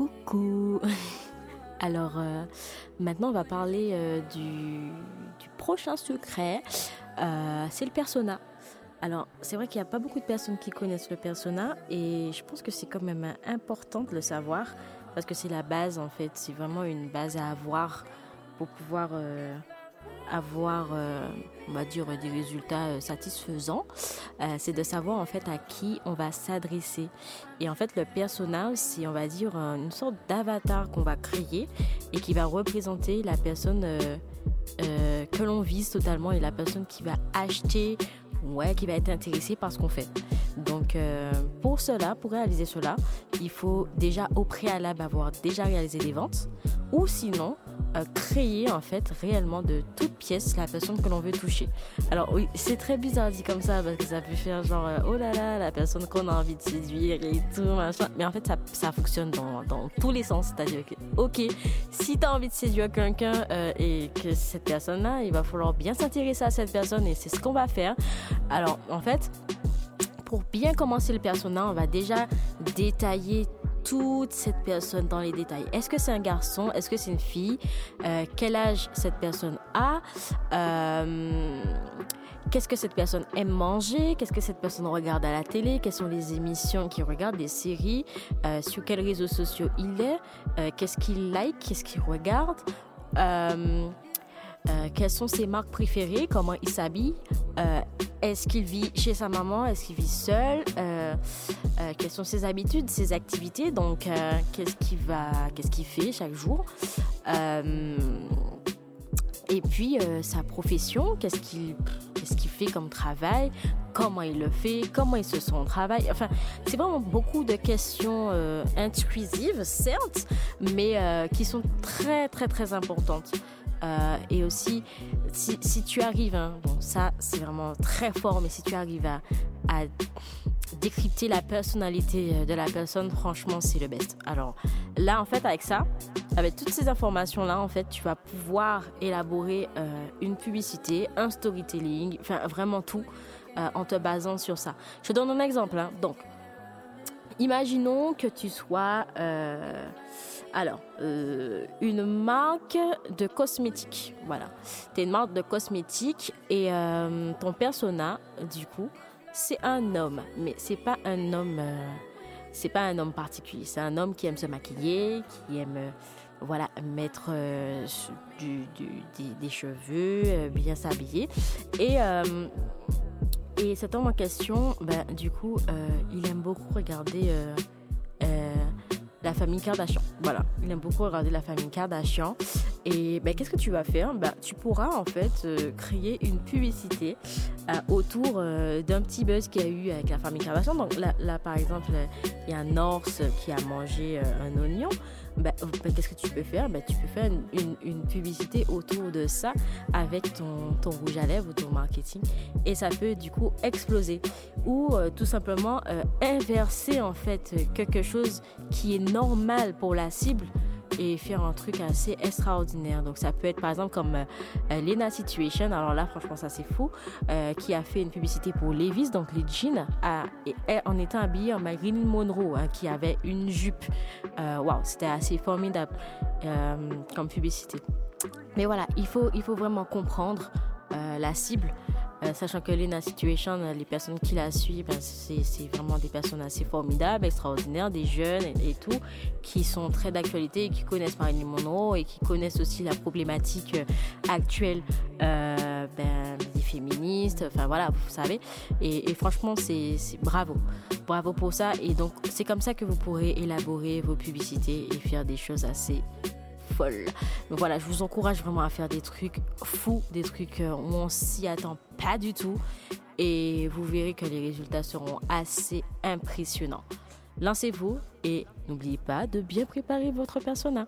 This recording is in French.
Coucou. Alors euh, maintenant on va parler euh, du, prochain secret, euh, c'est le persona. Alors c'est vrai qu'il n'y a pas beaucoup de personnes qui connaissent le persona et je pense que c'est quand même important de le savoir parce que c'est la base en fait, c'est vraiment une base à avoir pour pouvoir avoir, euh, on va dire, des résultats euh, satisfaisants, euh, c'est de savoir en fait à qui on va s'adresser. Et en fait, le personnage, c'est, on va dire, une sorte d'avatar qu'on va créer et qui va représenter la personne que l'on vise totalement et la personne qui va acheter, ouais, qui va être intéressée par ce qu'on fait. Donc, pour cela, pour réaliser cela, il faut déjà au préalable avoir déjà réalisé des ventes ou sinon créer en fait réellement de toutes pièces la personne que l'on veut toucher. Alors oui, c'est très bizarre dit comme ça parce que ça peut faire genre euh, oh là là la personne qu'on a envie de séduire et tout machin. Mais en fait ça, ça fonctionne dans, dans tous les sens. C'est-à-dire que ok, si tu as envie de séduire quelqu'un euh, et que cette personne-là, il va falloir bien s'intéresser à cette personne et c'est ce qu'on va faire. Alors en fait pour bien commencer le personnage, on va déjà détailler toute cette personne dans les détails. Est-ce que c'est un garçon? Est-ce que c'est une fille? Euh, Quel âge cette personne a? Euh, Qu'est-ce que cette personne aime manger? Qu'est-ce que cette personne regarde à la télé? Quelles sont les émissions qu'il regarde, les séries? Euh, Sur quels réseaux sociaux il est? Qu'est-ce qu'il like? Qu'est-ce qu'il regarde? Quelles sont ses marques préférées, comment il s'habille, est-ce qu'il vit chez sa maman, est-ce qu'il vit seul, euh, quelles sont ses habitudes, ses activités, donc euh, qu'est-ce qu'il va, qu'est-ce qu'il fait chaque jour. Euh, et puis sa profession, qu'est-ce qu'il qu'est-ce qu'il fait comme travail, comment il le fait, comment il se sent au travail. Enfin, c'est vraiment beaucoup de questions intrusives, certes, mais qui sont très très très importantes. Et aussi, si, tu arrives, hein, bon, ça c'est vraiment très fort, mais si tu arrives à, décrypter la personnalité euh, de la personne, franchement, c'est le best. Alors là, en fait, avec ça, avec toutes ces informations-là, en fait, tu vas pouvoir élaborer euh, une publicité, un storytelling, enfin vraiment tout, euh, en te basant sur ça. Je te donne un exemple. Hein. Donc, imaginons que tu sois... Alors, une marque de cosmétiques. Voilà. Tu es une marque de cosmétiques et ton persona, du coup, c'est un homme, mais c'est pas un homme, euh, c'est pas un homme particulier. C'est un homme qui aime se maquiller, qui aime, euh, voilà, mettre euh, des, cheveux, bien s'habiller. Et et cet homme en question, ben, du coup, il aime beaucoup regarder la famille Kardashian. Voilà, il aime beaucoup regarder la famille Kardashian. Et ben, qu'est-ce que tu vas faire? Ben, Tu pourras en fait créer une publicité euh, autour euh, d'un petit buzz qu'il y a eu avec la famille Kardashian. Donc là, par exemple, il y a un ours qui a mangé euh, un oignon. Ben, ben, qu'est-ce que tu peux faire? Ben, Tu peux faire une, publicité autour de ça avec ton, ton, rouge à lèvres ou ton marketing. Et ça peut du coup exploser. Ou tout simplement inverser en fait quelque chose qui est normal pour la cible et faire un truc assez extraordinaire. Donc ça peut être par exemple comme euh, Lena Situation, alors là franchement ça c'est fou, euh, qui a fait une publicité pour Levi's, donc les jeans, en étant habillée en Marilyn Monroe, hein, qui avait une jupe. Euh, waouh, c'était assez formidable comme publicité. Mais voilà, il faut, il faut vraiment comprendre la cible. Euh, sachant que Lena Situation, euh, les personnes qui la suivent, ben, c'est vraiment des personnes assez formidables, extraordinaires, des jeunes et, tout, qui sont très d'actualité et qui connaissent Marilyn Monroe et qui connaissent aussi la problématique euh, actuelle ben, des féministes, enfin voilà, vous savez. Et, et franchement, c'est bravo. Bravo pour ça. Et donc, c'est comme ça que vous pourrez élaborer vos publicités et faire des choses assez folle. Donc voilà, je vous encourage vraiment à faire des trucs fous, des trucs euh, où on s'y attend pas du tout. Et vous verrez que les résultats seront assez impressionnants. Lancez-vous et n'oubliez pas de bien préparer votre persona.